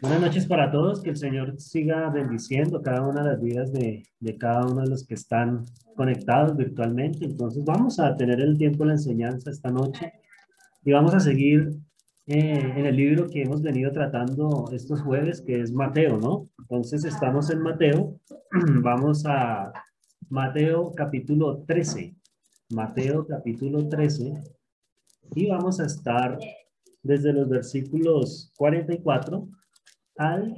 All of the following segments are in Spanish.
Buenas noches para todos, que el Señor siga bendiciendo cada una de las vidas de, de, cada uno de los que están conectados virtualmente. Entonces vamos a tener el tiempo de la enseñanza esta noche y vamos a seguir eh, en el libro que hemos venido tratando estos jueves, que es Mateo, ¿no? Entonces estamos en Mateo, vamos a Mateo capítulo 13, Mateo capítulo 13 y vamos a estar desde los versículos 44 al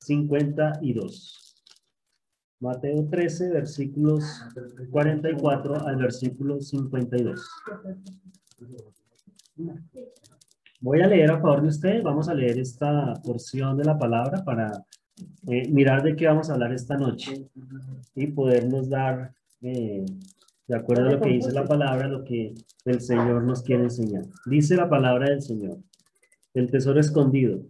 52. Mateo 13, versículos 44 al versículo 52. Voy a leer a favor de ustedes, vamos a leer esta porción de la palabra para eh, mirar de qué vamos a hablar esta noche y podernos dar, eh, de acuerdo a lo que dice la palabra, lo que el Señor nos quiere enseñar. Dice la palabra del Señor, el tesoro escondido.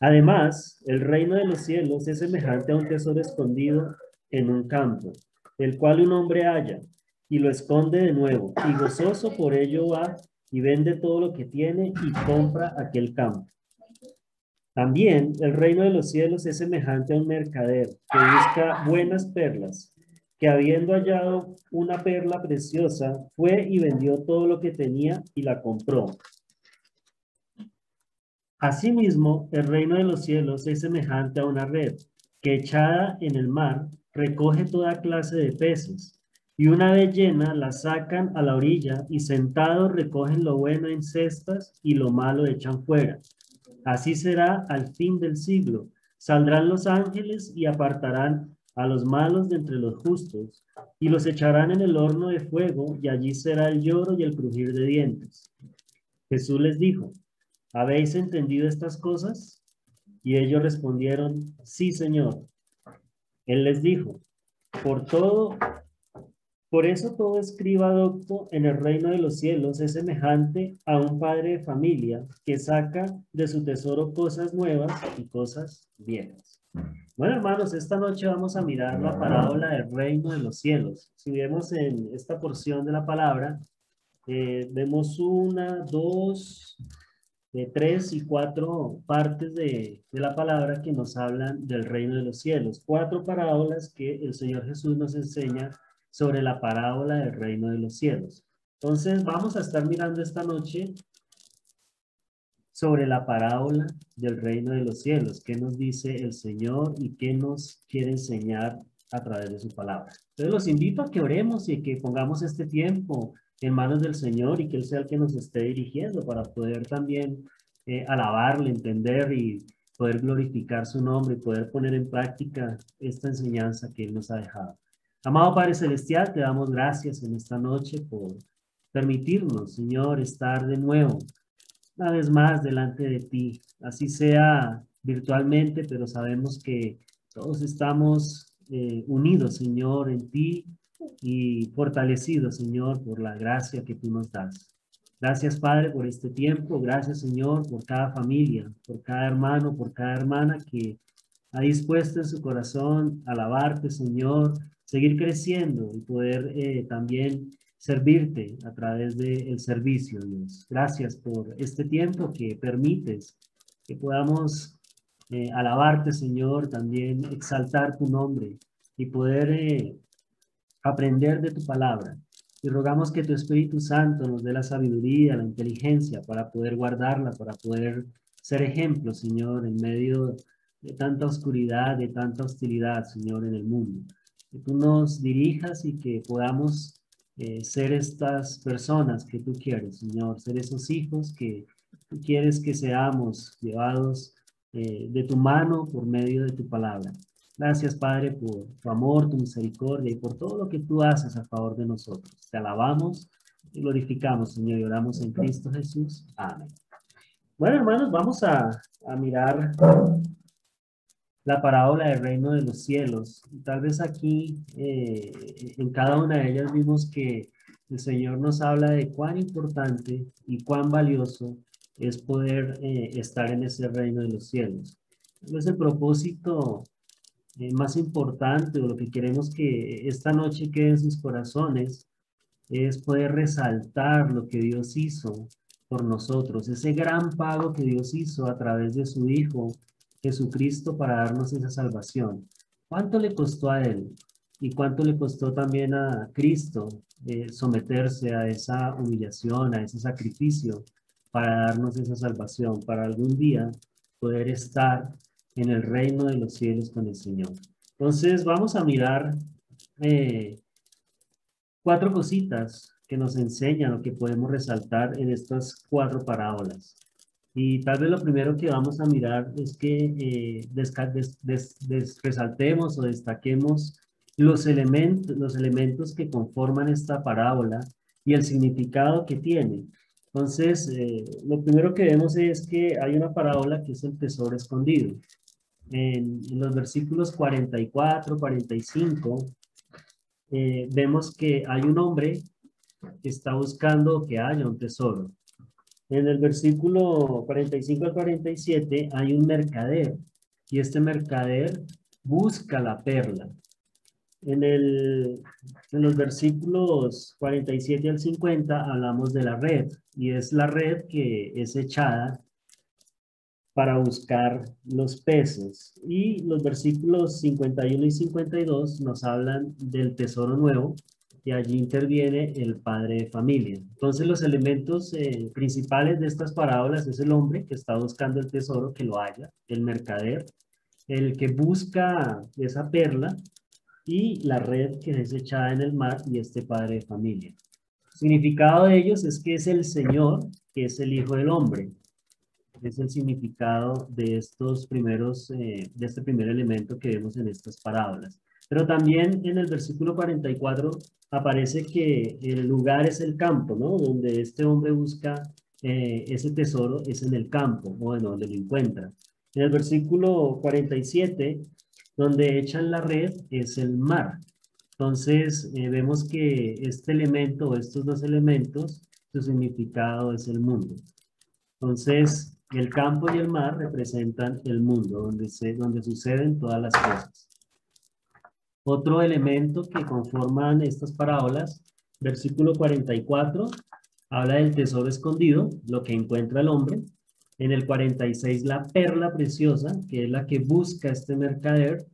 Además, el reino de los cielos es semejante a un tesoro escondido en un campo, el cual un hombre halla y lo esconde de nuevo, y gozoso por ello va y vende todo lo que tiene y compra aquel campo. También el reino de los cielos es semejante a un mercader que busca buenas perlas, que habiendo hallado una perla preciosa, fue y vendió todo lo que tenía y la compró. Asimismo, el reino de los cielos es semejante a una red que echada en el mar recoge toda clase de peces y una vez llena la sacan a la orilla y sentados recogen lo bueno en cestas y lo malo echan fuera. Así será al fin del siglo. Saldrán los ángeles y apartarán a los malos de entre los justos y los echarán en el horno de fuego y allí será el lloro y el crujir de dientes. Jesús les dijo, ¿habéis entendido estas cosas? Y ellos respondieron, sí, Señor. Él les dijo, por todo, por eso todo escriba docto en el reino de los cielos es semejante a un padre de familia que saca de su tesoro cosas nuevas y cosas viejas. Bueno, hermanos, esta noche vamos a mirar la parábola del reino de los cielos. Si vemos en esta porción de la palabra, eh, vemos una, dos, de tres y cuatro partes de, la palabra que nos hablan del reino de los cielos. Cuatro parábolas que el Señor Jesús nos enseña sobre la parábola del reino de los cielos. Entonces vamos a estar mirando esta noche sobre la parábola del reino de los cielos, qué nos dice el Señor y qué nos quiere enseñar a través de su palabra. Entonces los invito a que oremos y que pongamos este tiempo en manos del Señor y que Él sea el que nos esté dirigiendo para poder también eh, alabarle, entender y poder glorificar su nombre y poder poner en práctica esta enseñanza que Él nos ha dejado. Amado Padre Celestial, te damos gracias en esta noche por permitirnos, Señor, estar de nuevo, una vez más delante de ti, así sea virtualmente, pero sabemos que todos estamos eh, unidos, Señor, en ti y fortalecidos, Señor, por la gracia que tú nos das. Gracias, Padre, por este tiempo. Gracias, Señor, por cada familia, por cada hermano, por cada hermana que ha dispuesto en su corazón alabarte, Señor, seguir creciendo y poder eh, también servirte a través del servicio, Dios. Gracias por este tiempo que permites que podamos eh, alabarte, Señor, también exaltar tu nombre y poder eh, aprender de tu palabra. Y rogamos que tu Espíritu Santo nos dé la sabiduría, la inteligencia para poder guardarla, para poder ser ejemplo, Señor, en medio de tanta oscuridad, de tanta hostilidad, Señor, en el mundo. Que tú nos dirijas y que podamos eh, ser estas personas que tú quieres, Señor, ser esos hijos que tú quieres que seamos llevados eh, de tu mano por medio de tu palabra. Gracias, Padre, por tu amor, tu misericordia y por todo lo que tú haces a favor de nosotros. Te alabamos y glorificamos, Señor, y oramos en Cristo Jesús. Amén. Bueno, hermanos, vamos a, a mirar la parábola del reino de los cielos. Tal vez aquí, eh, en cada una de ellas, vimos que el Señor nos habla de cuán importante y cuán valioso es poder eh, estar en ese reino de los cielos. Es el propósito eh, más importante o lo que queremos que esta noche quede en sus corazones es poder resaltar lo que Dios hizo por nosotros, ese gran pago que Dios hizo a través de su Hijo Jesucristo para darnos esa salvación. ¿Cuánto le costó a Él? ¿Y cuánto le costó también a Cristo eh, someterse a esa humillación, a ese sacrificio para darnos esa salvación, para algún día poder estar en el reino de los cielos con el Señor? Entonces vamos a mirar eh, cuatro cositas que nos enseñan o que podemos resaltar en estas cuatro parábolas. Y tal vez lo primero que vamos a mirar es que eh, resaltemos o destaquemos los elementos, los elementos que conforman esta parábola y el significado que tiene. Entonces, eh, lo primero que vemos es que hay una parábola que es el tesoro escondido. En, los versículos 44, 45, eh, vemos que hay un hombre que está buscando que haya un tesoro. En el versículo 45 al 47 hay un mercader y este mercader busca la perla. En, el, en los versículos 47 al 50 hablamos de la red y es la red que es echada para buscar los peces. Y los versículos 51 y 52 nos hablan del tesoro nuevo y allí interviene el padre de familia. Entonces los elementos eh, principales de estas parábolas es el hombre que está buscando el tesoro, que lo haya, el mercader, el que busca esa perla y la red que es echada en el mar y este padre de familia. El significado de ellos es que es el Señor, que es el Hijo del Hombre. Es el significado de estos primeros, eh, de este primer elemento que vemos en estas parábolas. Pero también en el versículo 44 aparece que el lugar es el campo, ¿no? Donde este hombre busca eh, ese tesoro es en el campo, o en donde lo encuentra. En el versículo 47, donde echan la red, es el mar. Entonces, eh, vemos que este elemento, estos dos elementos, su significado es el mundo. Entonces, el campo y el mar representan el mundo, donde, se, donde suceden todas las cosas. Otro elemento que conforman estas parábolas, versículo 44, habla del tesoro escondido, lo que encuentra el hombre. En el 46, la perla preciosa, que es la que busca este mercader.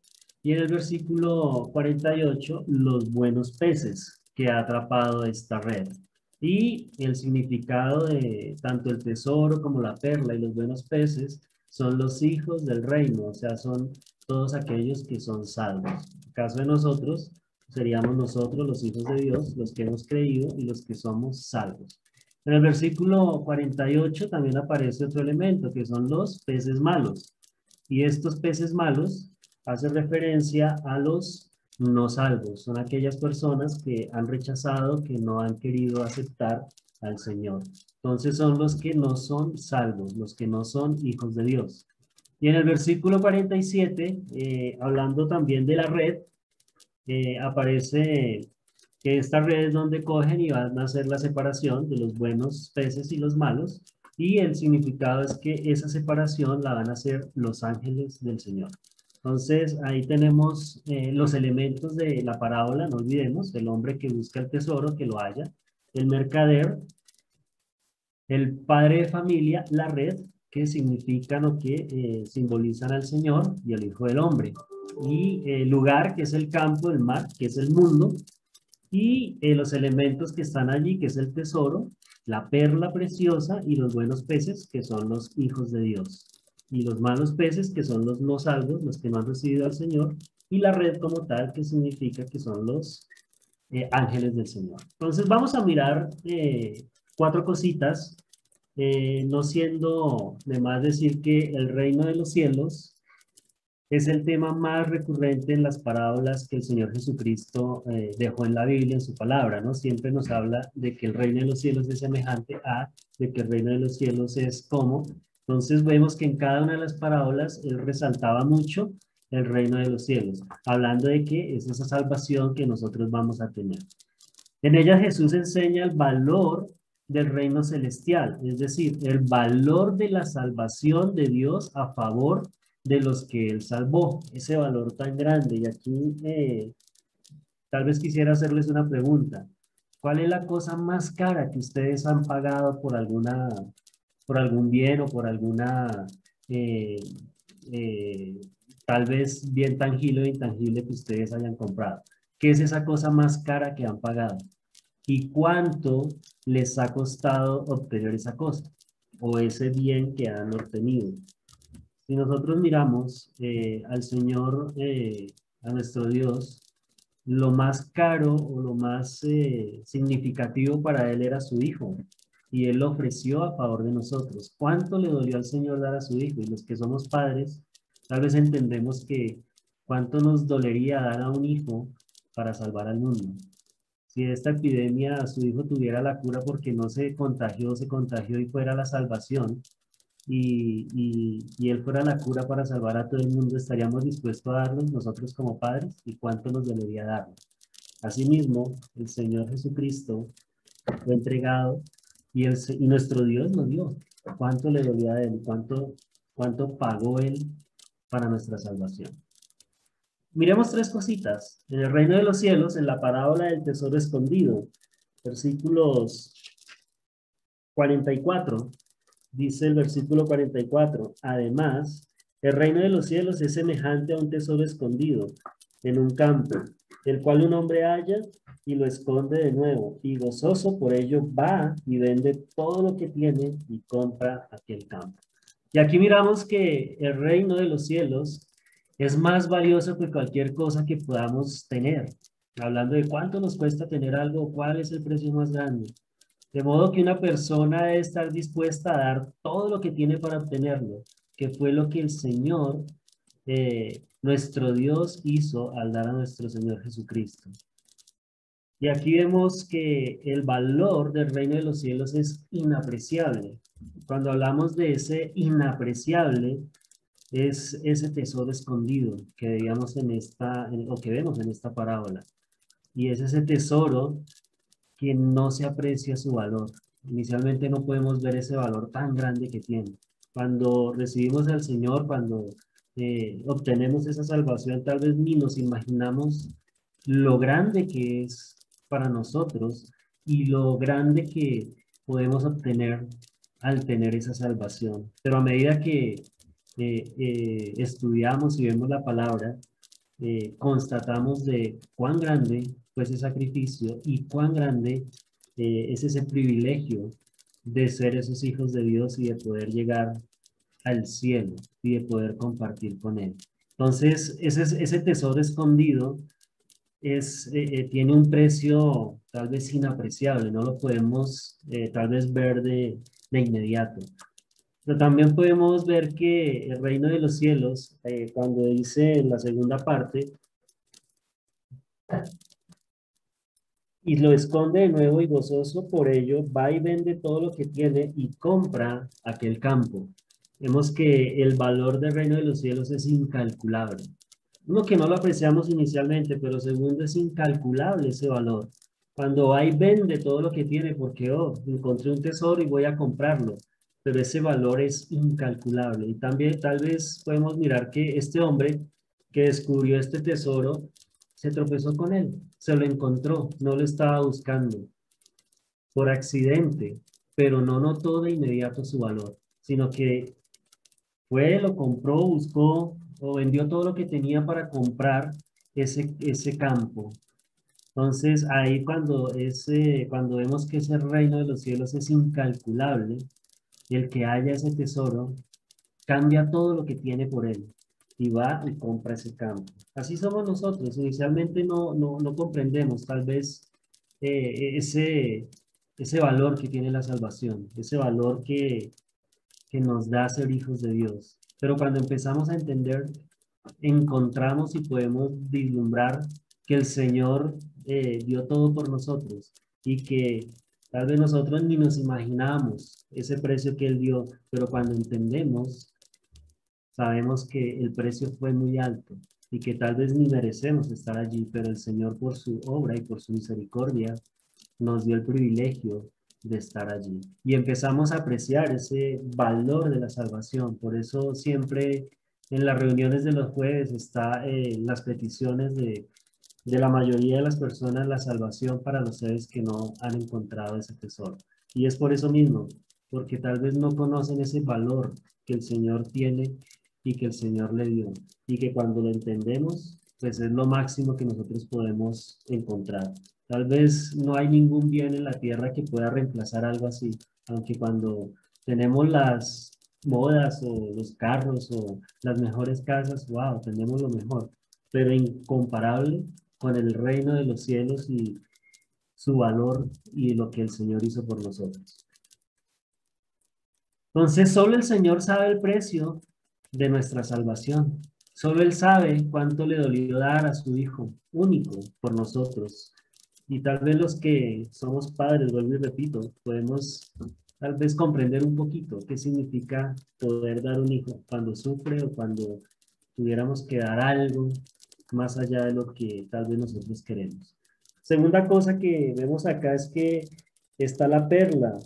Y en el versículo 48, los buenos peces que ha atrapado esta red. Y el significado de tanto el tesoro como la perla y los buenos peces son los hijos del reino, o sea, son todos aquellos que son salvos. En caso de nosotros, seríamos nosotros los hijos de Dios, los que hemos creído y los que somos salvos. En el versículo 48 también aparece otro elemento, que son los peces malos. Y estos peces malos hacen referencia a los no salvos. Son aquellas personas que han rechazado, que no han querido aceptar al Señor. Entonces son los que no son salvos, los que no son hijos de Dios. Y en el versículo 47, eh, hablando también de la red, eh, aparece que esta red es donde cogen y van a hacer la separación de los buenos peces y los malos. Y el significado es que esa separación la van a hacer los ángeles del Señor. Entonces, ahí tenemos eh, los elementos de la parábola, no olvidemos, el hombre que busca el tesoro, que lo haya, el mercader, el padre de familia, la red, que significan o que eh, simbolizan al Señor y al Hijo del Hombre. Y el lugar, que es el campo, el mar, que es el mundo. Y eh, los elementos que están allí, que es el tesoro, la perla preciosa y los buenos peces, que son los hijos de Dios. Y los malos peces, que son los no salvos, los que no han recibido al Señor. Y la red como tal, que significa que son los eh, ángeles del Señor. Entonces vamos a mirar cuatro cositas eh, no siendo de más decir que el reino de los cielos es el tema más recurrente en las parábolas que el Señor Jesucristo eh, dejó en la Biblia, en su palabra, ¿no? Siempre nos habla de que el reino de los cielos es semejante a, de que el reino de los cielos es como. Entonces vemos que en cada una de las parábolas él resaltaba mucho el reino de los cielos, hablando de que es esa salvación que nosotros vamos a tener. En ella Jesús enseña el valor del reino celestial, es decir, el valor de la salvación de Dios a favor de los que Él salvó, ese valor tan grande. Y aquí eh, tal vez quisiera hacerles una pregunta. ¿Cuál es la cosa más cara que ustedes han pagado por alguna, por algún bien o por alguna, eh, eh, tal vez bien tangible o intangible que ustedes hayan comprado? ¿Qué es esa cosa más cara que han pagado? ¿Y cuánto les ha costado obtener esa cosa o ese bien que han obtenido? Si nosotros miramos eh, al Señor, a nuestro Dios, lo más caro o lo más eh, significativo para él era su hijo. Y él lo ofreció a favor de nosotros. ¿Cuánto le dolió al Señor dar a su hijo? Y los que somos padres, tal vez entendemos que cuánto nos dolería dar a un hijo para salvar al mundo. Si esta epidemia su hijo tuviera la cura porque no se contagió, se contagió y fuera la salvación, y, y, Él fuera la cura para salvar a todo el mundo, estaríamos dispuestos a darnos nosotros como padres y cuánto nos debería dar. Asimismo, el Señor Jesucristo fue entregado y, el, y nuestro Dios nos dio. ¿Cuánto le dolía a Él? ¿Cuánto, ¿Cuánto pagó Él para nuestra salvación? Miremos tres cositas. En el reino de los cielos, en la parábola del tesoro escondido, versículos 44 dice el versículo 44, además, el reino de los cielos es semejante a un tesoro escondido en un campo, el cual un hombre halla y lo esconde de nuevo, y gozoso por ello va y vende todo lo que tiene y compra aquel campo. Y aquí miramos que el reino de los cielos es más valioso que cualquier cosa que podamos tener. Hablando de cuánto nos cuesta tener algo, cuál es el precio más grande. De modo que una persona debe estar dispuesta a dar todo lo que tiene para obtenerlo, que fue lo que el Señor, eh, nuestro Dios, hizo al dar a nuestro Señor Jesucristo. Y aquí vemos que el valor del reino de los cielos es inapreciable. Cuando hablamos de ese inapreciable, es ese tesoro escondido que veíamos en esta, o que vemos en esta parábola. Y es ese tesoro que no se aprecia su valor. Inicialmente no podemos ver ese valor tan grande que tiene. Cuando recibimos al Señor, cuando eh, obtenemos esa salvación, tal vez ni nos imaginamos lo grande que es para nosotros y lo grande que podemos obtener al tener esa salvación. Pero a medida que eh, eh, estudiamos y vemos la palabra, constatamos de cuán grande ese sacrificio y cuán grande eh, es ese privilegio de ser esos hijos de Dios y de poder llegar al cielo y de poder compartir con Él. Entonces, ese, ese tesoro escondido es, eh, eh, tiene un precio tal vez inapreciable, no lo podemos tal vez ver de, de, inmediato. Pero también podemos ver que el reino de los cielos, cuando dice en la segunda parte, y lo esconde de nuevo y gozoso por ello va y vende todo lo que tiene y compra aquel campo. Vemos que el valor del reino de los cielos es incalculable. Uno que no lo apreciamos inicialmente, pero segundo es incalculable ese valor. Cuando va y vende todo lo que tiene porque, oh, encontré un tesoro y voy a comprarlo, pero ese valor es incalculable. Y también tal vez podemos mirar que este hombre que descubrió este tesoro se tropezó con él, se lo encontró, no lo estaba buscando por accidente, pero no notó de inmediato su valor, sino que fue, lo compró, buscó o vendió todo lo que tenía para comprar ese, ese campo. Entonces ahí cuando, ese, cuando vemos que ese reino de los cielos es incalculable, el que haya ese tesoro cambia todo lo que tiene por él y va y compra ese campo. Así somos nosotros. Inicialmente no, no, no comprendemos tal vez eh, ese, ese valor que tiene la salvación, ese valor que, que nos da ser hijos de Dios. Pero cuando empezamos a entender, encontramos y podemos vislumbrar que el Señor eh, dio todo por nosotros y que tal vez nosotros ni nos imaginamos ese precio que Él dio, pero cuando entendemos Sabemos que el precio fue muy alto y que tal vez ni merecemos estar allí, pero el Señor por su obra y por su misericordia nos dio el privilegio de estar allí. Y empezamos a apreciar ese valor de la salvación. Por eso siempre en las reuniones de los jueves está eh, las peticiones de, de la mayoría de las personas la salvación para los seres que no han encontrado ese tesoro. Y es por eso mismo, porque tal vez no conocen ese valor que el Señor tiene y que el Señor le dio. Y que cuando lo entendemos, pues es lo máximo que nosotros podemos encontrar. Tal vez no hay ningún bien en la tierra que pueda reemplazar algo así, aunque cuando tenemos las modas o los carros o las mejores casas, wow, tenemos lo mejor, pero incomparable con el reino de los cielos y su valor y lo que el Señor hizo por nosotros. Entonces, solo el Señor sabe el precio de nuestra salvación. Solo Él sabe cuánto le dolió dar a su Hijo único por nosotros. Y tal vez los que somos padres, vuelvo y repito, podemos tal vez comprender un poquito qué significa poder dar un hijo cuando sufre o cuando tuviéramos que dar algo más allá de lo que tal vez nosotros queremos. Segunda cosa que vemos acá es que está la perla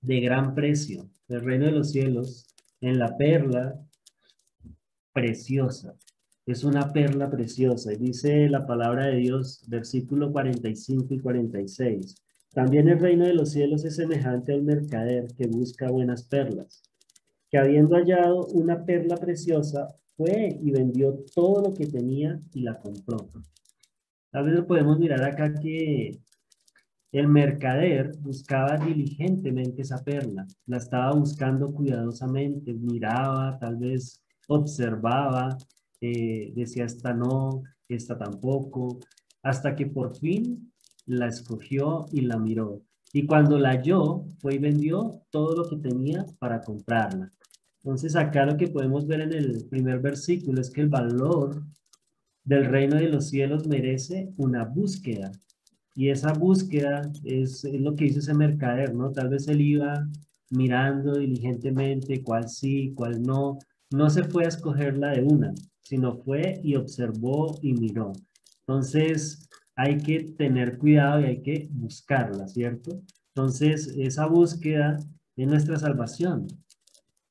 de gran precio, del reino de los cielos, en la perla preciosa. Es una perla preciosa. Y dice la palabra de Dios, versículo 45 y 46. También el reino de los cielos es semejante al mercader que busca buenas perlas, que habiendo hallado una perla preciosa, fue y vendió todo lo que tenía y la compró. Tal vez podemos mirar acá que el mercader buscaba diligentemente esa perla, la estaba buscando cuidadosamente, miraba, tal vez observaba, eh, decía esta no, esta tampoco, hasta que por fin la escogió y la miró. Y cuando la halló, fue y vendió todo lo que tenía para comprarla. Entonces acá lo que podemos ver en el primer versículo es que el valor del reino de los cielos merece una búsqueda. Y esa búsqueda es, lo que hizo ese mercader, ¿no? Tal vez él iba mirando diligentemente cuál sí, cuál no. No se fue a escogerla de una, sino fue y observó y miró. Entonces hay que tener cuidado y hay que buscarla, ¿cierto? Entonces esa búsqueda es nuestra salvación.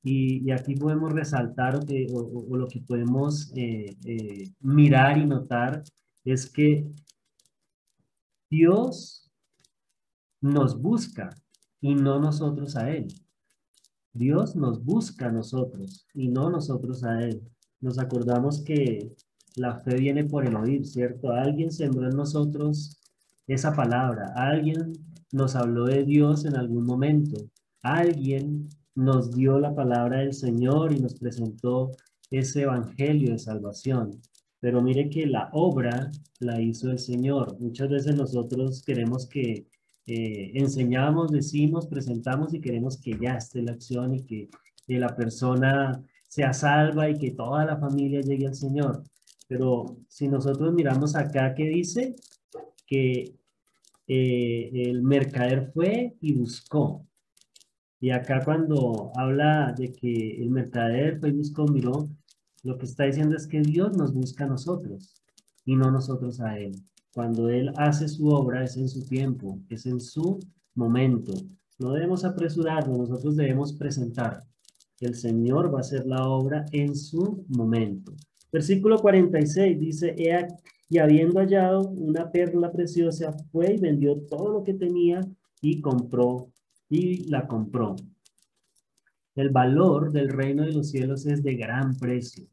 Y, aquí podemos resaltar o, lo que podemos eh, eh, mirar y notar es que Dios nos busca y no nosotros a Él. Dios nos busca a nosotros y no nosotros a Él. Nos acordamos que la fe viene por el oír, ¿cierto? Alguien sembró en nosotros esa palabra. Alguien nos habló de Dios en algún momento. Alguien nos dio la palabra del Señor y nos presentó ese evangelio de salvación. Pero mire que la obra la hizo el Señor. Muchas veces nosotros queremos que eh, enseñamos, decimos, presentamos y queremos que ya esté la acción y que, la persona sea salva y que toda la familia llegue al Señor. Pero si nosotros miramos acá, ¿qué dice? Que eh, el mercader fue y buscó. Y acá cuando habla de que el mercader fue y buscó, miró, lo que está diciendo es que Dios nos busca a nosotros y no nosotros a Él. Cuando Él hace su obra es en su tiempo, es en su momento. No debemos apresurarnos, nosotros debemos presentar. El Señor va a hacer la obra en su momento. Versículo 46 dice, y habiendo hallado una perla preciosa, fue y vendió todo lo que tenía y compró, y la compró. El valor del reino de los cielos es de gran precio.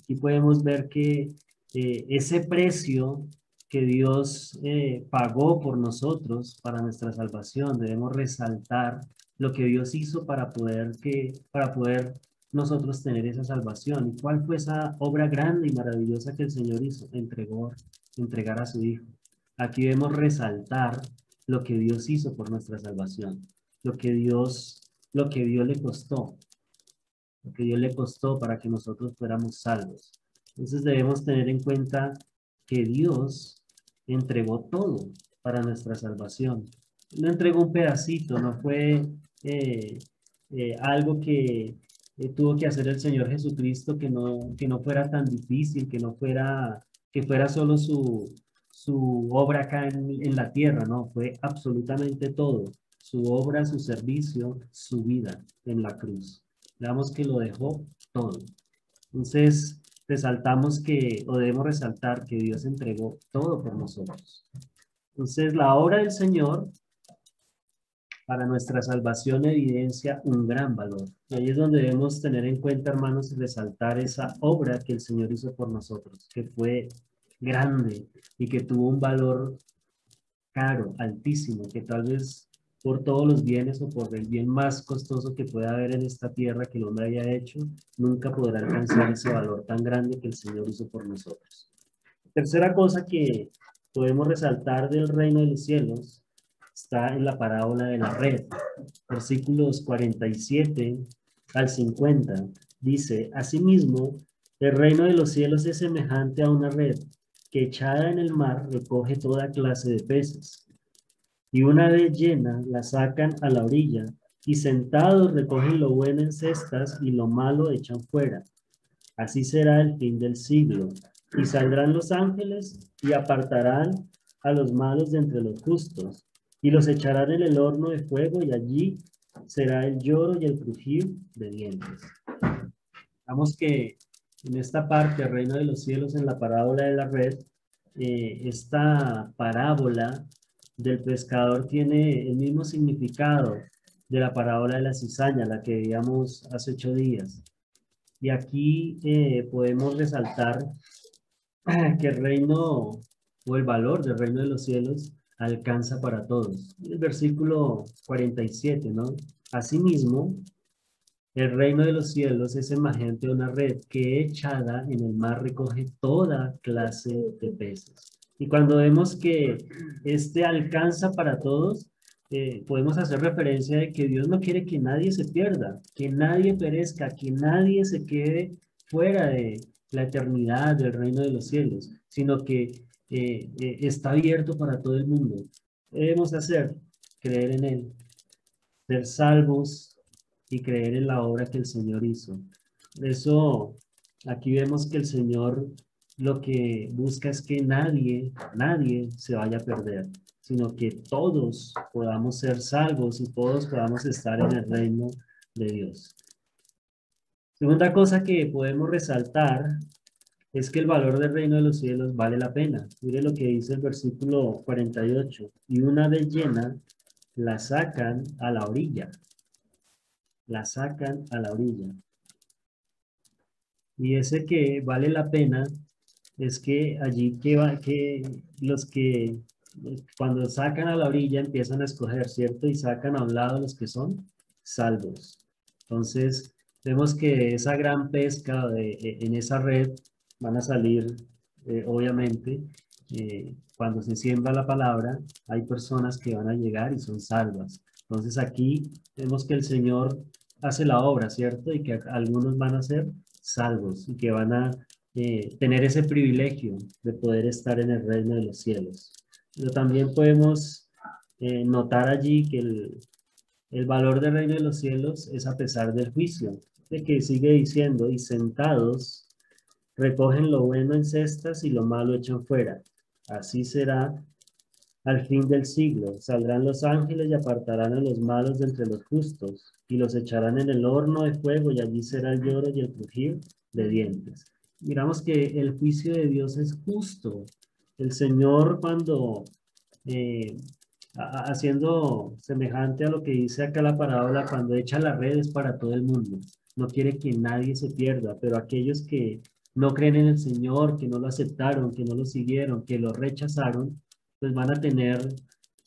Aquí podemos ver que eh, ese precio que Dios eh, pagó por nosotros para nuestra salvación, debemos resaltar lo que Dios hizo para poder, que, para poder nosotros tener esa salvación. ¿Y cuál fue esa obra grande y maravillosa que el Señor hizo? Entregó, entregar a su Hijo. Aquí debemos resaltar lo que Dios hizo por nuestra salvación, lo que Dios, lo que Dios le costó, lo que Dios le costó para que nosotros fuéramos salvos. Entonces debemos tener en cuenta que Dios entregó todo para nuestra salvación. No entregó un pedacito, no fue eh, eh, algo que tuvo que hacer el Señor Jesucristo que no, que no fuera tan difícil, que no fuera, que fuera solo su, su obra acá en la tierra, no, fue absolutamente todo, su obra, su servicio, su vida en la cruz. Veamos que lo dejó todo. Entonces, resaltamos que, o debemos resaltar que Dios entregó todo por nosotros. Entonces, la obra del Señor para nuestra salvación evidencia un gran valor. Y ahí es donde debemos tener en cuenta, hermanos, y resaltar esa obra que el Señor hizo por nosotros, que fue grande y que tuvo un valor caro, altísimo, que tal vez por todos los bienes o por el bien más costoso que pueda haber en esta tierra que el hombre haya hecho, nunca podrá alcanzar ese valor tan grande que el Señor hizo por nosotros. Tercera cosa que podemos resaltar del reino de los cielos está en la parábola de la red, versículos 47 al 50. Dice, asimismo, el reino de los cielos es semejante a una red que echada en el mar recoge toda clase de peces. Y una vez llena, la sacan a la orilla y sentados recogen lo bueno en cestas y lo malo echan fuera. Así será el fin del siglo. Y saldrán los ángeles y apartarán a los malos de entre los justos y los echarán en el horno de fuego y allí será el lloro y el crujir de dientes. Vamos que en esta parte, reino de los cielos, en la parábola de la red, eh, esta parábola del pescador tiene el mismo significado de la parábola de la cizaña, la que veíamos hace ocho días. Y aquí eh, podemos resaltar que el reino o el valor del reino de los cielos alcanza para todos. El versículo 47, ¿no? Asimismo, el reino de los cielos es semejante a una red que echada en el mar recoge toda clase de peces. Y cuando vemos que este alcanza para todos, eh, podemos hacer referencia de que Dios no quiere que nadie se pierda, que nadie perezca, que nadie se quede fuera de la eternidad del reino de los cielos, sino que eh, eh, está abierto para todo el mundo. debemos hacer? Creer en Él, ser salvos y creer en la obra que el Señor hizo. Por eso, aquí vemos que el Señor lo que busca es que nadie, nadie se vaya a perder, sino que todos podamos ser salvos y todos podamos estar en el reino de Dios. Segunda cosa que podemos resaltar es que el valor del reino de los cielos vale la pena. Mire lo que dice el versículo 48. Y una vez llena, la sacan a la orilla. La sacan a la orilla. Y ese que vale la pena es que allí que, va, que los que cuando sacan a la orilla empiezan a escoger, ¿cierto? Y sacan a un lado los que son salvos. Entonces, vemos que esa gran pesca de, en esa red van a salir, eh, obviamente, eh, cuando se siembra la palabra, hay personas que van a llegar y son salvas. Entonces aquí vemos que el Señor hace la obra, ¿cierto? Y que algunos van a ser salvos y que van a eh, tener ese privilegio de poder estar en el reino de los cielos. Pero también podemos notar allí que el, el valor del reino de los cielos es a pesar del juicio, de que sigue diciendo, y sentados recogen lo bueno en cestas y lo malo echan fuera. Así será al fin del siglo. Saldrán los ángeles y apartarán a los malos de entre los justos y los echarán en el horno de fuego y allí será el lloro y el crujir de dientes. Miramos que el juicio de Dios es justo. El Señor cuando, eh, haciendo semejante a lo que dice acá la parábola, cuando echa las redes para todo el mundo, no quiere que nadie se pierda, pero aquellos que no creen en el Señor, que no lo aceptaron, que no lo siguieron, que lo rechazaron, pues van a tener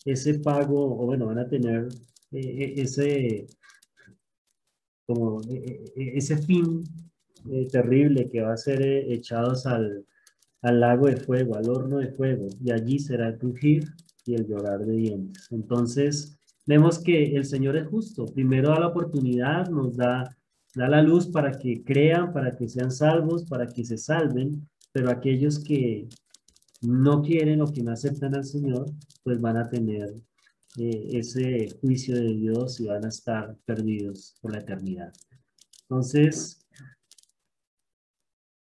ese pago, o bueno, van a tener eh, eh, ese, como, eh, ese fin terrible que va a ser echados al, al lago de fuego, al horno de fuego, y allí será el crujir y el llorar de dientes. Entonces, vemos que el Señor es justo. Primero da la oportunidad, nos da da la luz para que crean, para que sean salvos, para que se salven, pero aquellos que no quieren o que no aceptan al Señor, pues van a tener eh, ese juicio de Dios y van a estar perdidos por la eternidad. Entonces,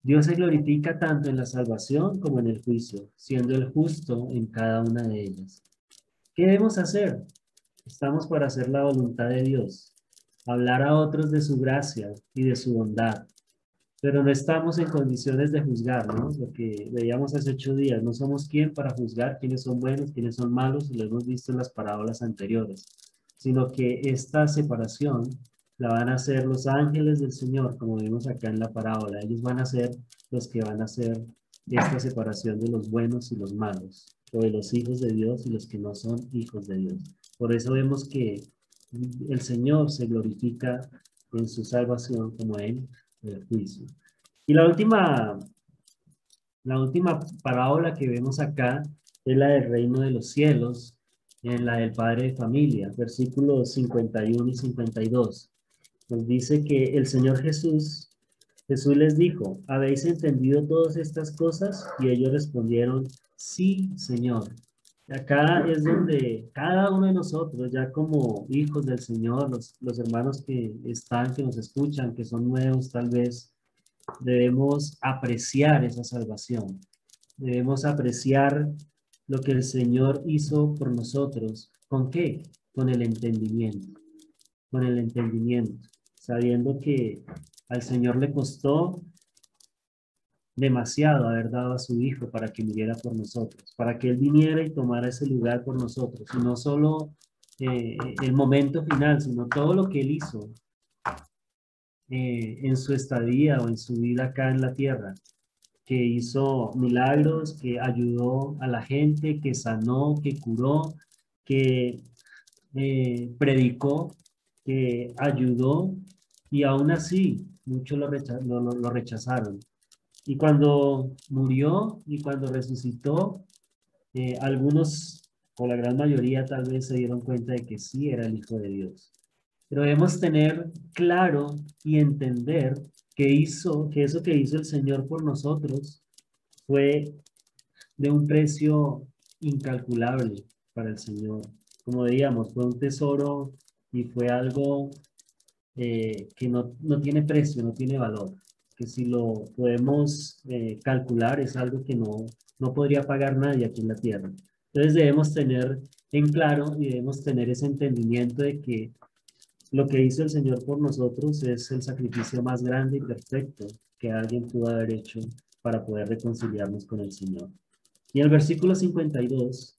Dios se glorifica tanto en la salvación como en el juicio, siendo el justo en cada una de ellas. ¿Qué debemos hacer? Estamos para hacer la voluntad de Dios hablar a otros de su gracia y de su bondad, pero no estamos en condiciones de juzgar, ¿no? Lo que veíamos hace ocho días, no somos quien para juzgar quiénes son buenos, quiénes son malos, lo hemos visto en las parábolas anteriores, sino que esta separación la van a hacer los ángeles del Señor, como vimos acá en la parábola. Ellos van a ser los que van a hacer esta separación de los buenos y los malos, o de los hijos de Dios y los que no son hijos de Dios. Por eso vemos que el Señor se glorifica en su salvación como en el juicio. Y la última, la última parábola que vemos acá es la del reino de los cielos, en la del padre de familia, versículos 51 y 52. Nos dice que el Señor Jesús, Jesús les dijo, ¿habéis entendido todas estas cosas? Y ellos respondieron, sí, Señor. Acá es donde cada uno de nosotros, ya como hijos del Señor, los, los hermanos que están, que nos escuchan, que son nuevos tal vez, debemos apreciar esa salvación. Debemos apreciar lo que el Señor hizo por nosotros. ¿Con qué? Con el entendimiento. Con el entendimiento. Sabiendo que al Señor le costó demasiado haber dado a su Hijo para que muriera por nosotros, para que Él viniera y tomara ese lugar por nosotros. Y no solo eh, el momento final, sino todo lo que Él hizo eh, en su estadía o en su vida acá en la tierra, que hizo milagros, que ayudó a la gente, que sanó, que curó, que eh, predicó, que ayudó y aún así muchos lo, rechazaron. Y cuando murió y cuando resucitó, eh, algunos o la gran mayoría tal vez se dieron cuenta de que sí era el Hijo de Dios. Pero debemos tener claro y entender que hizo, que eso que hizo el Señor por nosotros fue de un precio incalculable para el Señor. Como veíamos, fue un tesoro y fue algo eh, que no, no tiene precio, no tiene valor que si lo podemos eh, calcular es algo que no, no podría pagar nadie aquí en la tierra. Entonces debemos tener en claro y debemos tener ese entendimiento de que lo que hizo el Señor por nosotros es el sacrificio más grande y perfecto que alguien pudo haber hecho para poder reconciliarnos con el Señor. Y el versículo 52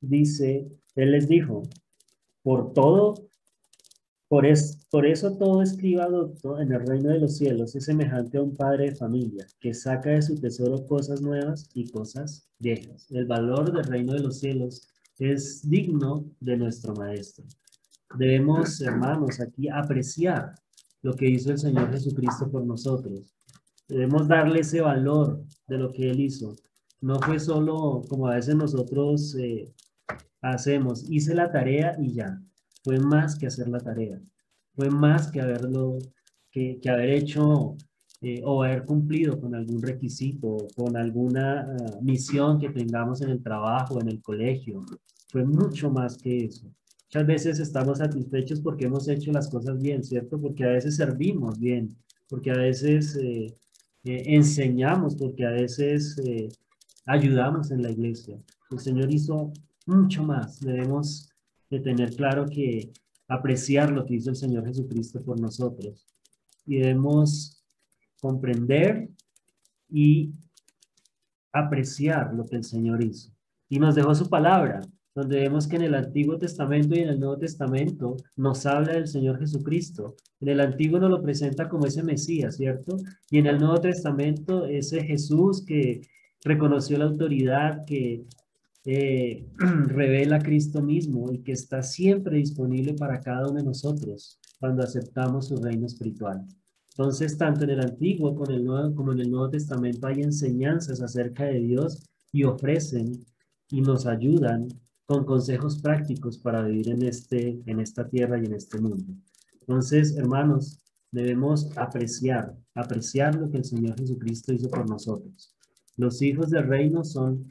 dice, Él les dijo, por todo por, por eso todo escriba docto en el reino de los cielos es semejante a un padre de familia que saca de su tesoro cosas nuevas y cosas viejas. El valor del reino de los cielos es digno de nuestro maestro. Debemos, hermanos, aquí apreciar lo que hizo el Señor Jesucristo por nosotros. Debemos darle ese valor de lo que Él hizo. No fue solo como a veces nosotros eh, hacemos, hice la tarea y ya fue más que hacer la tarea, fue más que haberlo, que, haber hecho eh, o haber cumplido con algún requisito, con alguna ah, misión que tengamos en el trabajo, en el colegio. Fue mucho más que eso. Muchas veces estamos satisfechos porque hemos hecho las cosas bien, ¿cierto? Porque a veces servimos bien, porque a veces eh, eh, enseñamos, porque a veces ayudamos en la iglesia. El Señor hizo mucho más. Debemos de tener claro que apreciar lo que hizo el Señor Jesucristo por nosotros. Y debemos comprender y apreciar lo que el Señor hizo. Y nos dejó su palabra, donde vemos que en el Antiguo Testamento y en el Nuevo Testamento nos habla del Señor Jesucristo. En el Antiguo nos lo presenta como ese Mesías, ¿cierto? Y en el Nuevo Testamento ese Jesús que reconoció la autoridad, que eh, revela a Cristo mismo y que está siempre disponible para cada uno de nosotros cuando aceptamos su reino espiritual. Entonces, tanto en el Antiguo como en el Nuevo, como en el Nuevo Testamento hay enseñanzas acerca de Dios y ofrecen y nos ayudan con consejos prácticos para vivir en, este, en esta tierra y en este mundo. Entonces, hermanos, debemos apreciar, apreciar lo que el Señor Jesucristo hizo por nosotros. Los hijos del reino son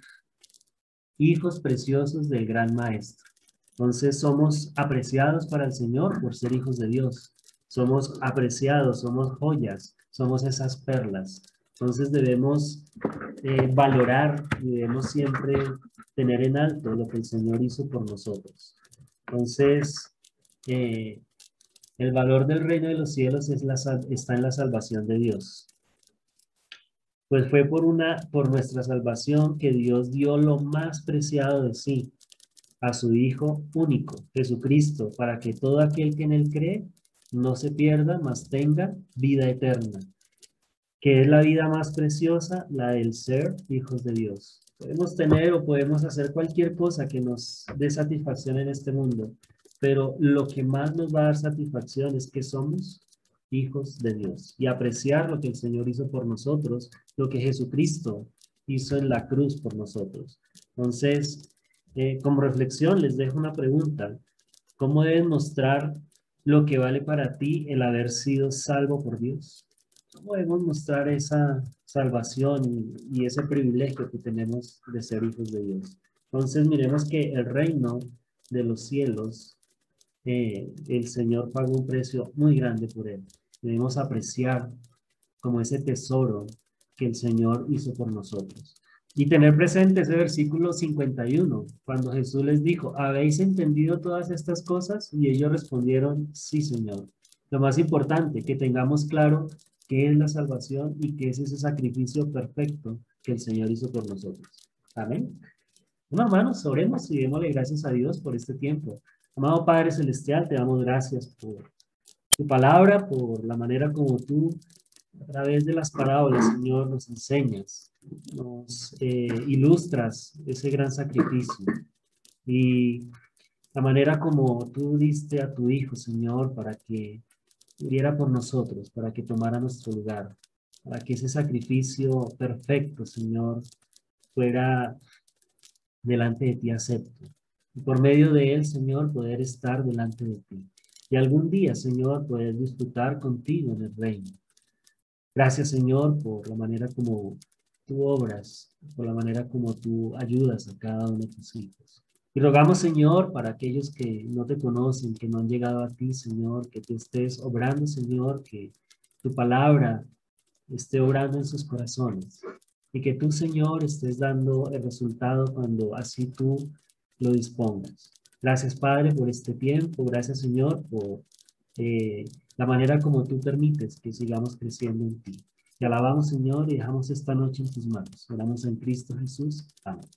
hijos preciosos del gran maestro. Entonces somos apreciados para el Señor por ser hijos de Dios. Somos apreciados, somos joyas, somos esas perlas. Entonces debemos eh, valorar y debemos siempre tener en alto lo que el Señor hizo por nosotros. Entonces, eh, el valor del reino de los cielos está en la salvación de Dios. Pues fue por, una, por nuestra salvación que Dios dio lo más preciado de sí, a su Hijo único, Jesucristo, para que todo aquel que en él cree no se pierda, mas tenga vida eterna, que es la vida más preciosa, la del ser hijos de Dios. Podemos tener o podemos hacer cualquier cosa que nos dé satisfacción en este mundo, pero lo que más nos va a dar satisfacción es que somos hijos de Dios y apreciar lo que el Señor hizo por nosotros, lo que Jesucristo hizo en la cruz por nosotros. Entonces, eh, como reflexión, les dejo una pregunta. ¿Cómo debes mostrar lo que vale para ti el haber sido salvo por Dios? ¿Cómo debemos mostrar esa salvación y, ese privilegio que tenemos de ser hijos de Dios? Entonces, miremos que el reino de los cielos, eh, el Señor pagó un precio muy grande por él. Debemos apreciar como ese tesoro que el Señor hizo por nosotros. Y tener presente ese versículo 51, cuando Jesús les dijo, ¿habéis entendido todas estas cosas? Y ellos respondieron, sí, Señor. Lo más importante, que tengamos claro qué es la salvación y qué es ese sacrificio perfecto que el Señor hizo por nosotros. Amén. Bueno, hermanos, oremos y démosle gracias a Dios por este tiempo. Amado Padre Celestial, te damos gracias por tu palabra, por la manera como tú, a través de las parábolas, Señor, nos enseñas nos eh, ilustras ese gran sacrificio y la manera como tú diste a tu Hijo, Señor, para que muriera por nosotros, para que tomara nuestro lugar, para que ese sacrificio perfecto, Señor, fuera delante de ti acepto. Y por medio de él, Señor, poder estar delante de ti. Y algún día, Señor, poder disfrutar contigo en el reino. Gracias, Señor, por la manera como tú obras, por la manera como tú ayudas a cada uno de tus hijos. Y rogamos, Señor, para aquellos que no te conocen, que no han llegado a ti, Señor, que tú estés obrando, Señor, que tu palabra esté obrando en sus corazones y que tú, Señor, estés dando el resultado cuando así tú lo dispongas. Gracias, Padre, por este tiempo. Gracias, Señor, por eh, la manera como tú permites que sigamos creciendo en ti. Te alabamos, Señor, y dejamos esta noche en tus manos. Oramos en Cristo Jesús. Amén.